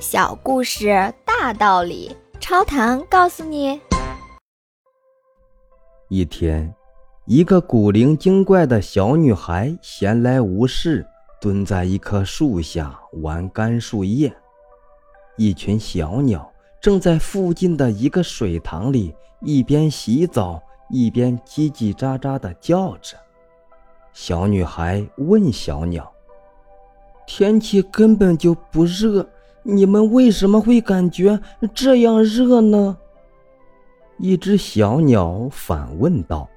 小故事大道理，超糖告诉你。一天，一个古灵精怪的小女孩闲来无事，蹲在一棵树下玩干树叶。一群小鸟正在附近的一个水塘里一边洗澡一边叽叽喳喳地叫着。小女孩问小鸟：“天气根本就不热。”你们为什么会感觉这样热呢？一只小鸟反问道：“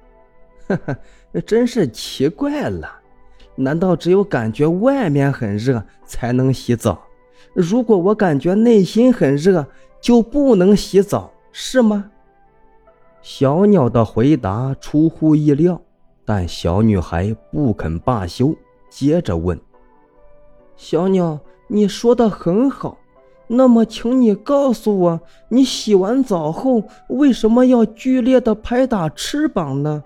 呵呵，真是奇怪了，难道只有感觉外面很热才能洗澡？如果我感觉内心很热，就不能洗澡，是吗？”小鸟的回答出乎意料，但小女孩不肯罢休，接着问：“小鸟，你说的很好。”那么，请你告诉我，你洗完澡后为什么要剧烈的拍打翅膀呢？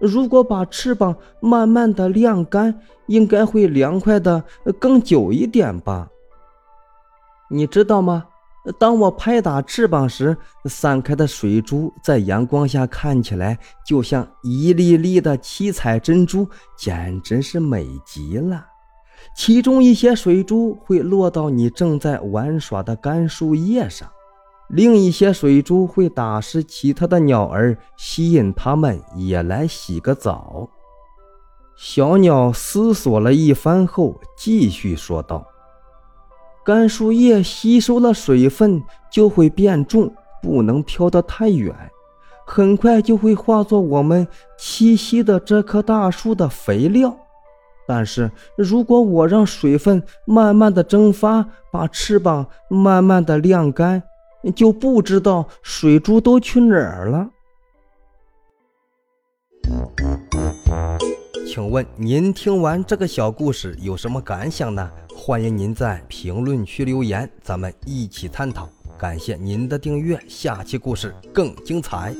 如果把翅膀慢慢的晾干，应该会凉快的更久一点吧？你知道吗？当我拍打翅膀时，散开的水珠在阳光下看起来就像一粒粒的七彩珍珠，简直是美极了。其中一些水珠会落到你正在玩耍的干树叶上，另一些水珠会打湿其他的鸟儿，吸引它们也来洗个澡。小鸟思索了一番后，继续说道：“干树叶吸收了水分就会变重，不能飘得太远，很快就会化作我们栖息的这棵大树的肥料。”但是如果我让水分慢慢的蒸发，把翅膀慢慢的晾干，就不知道水珠都去哪儿了。请问您听完这个小故事有什么感想呢？欢迎您在评论区留言，咱们一起探讨。感谢您的订阅，下期故事更精彩。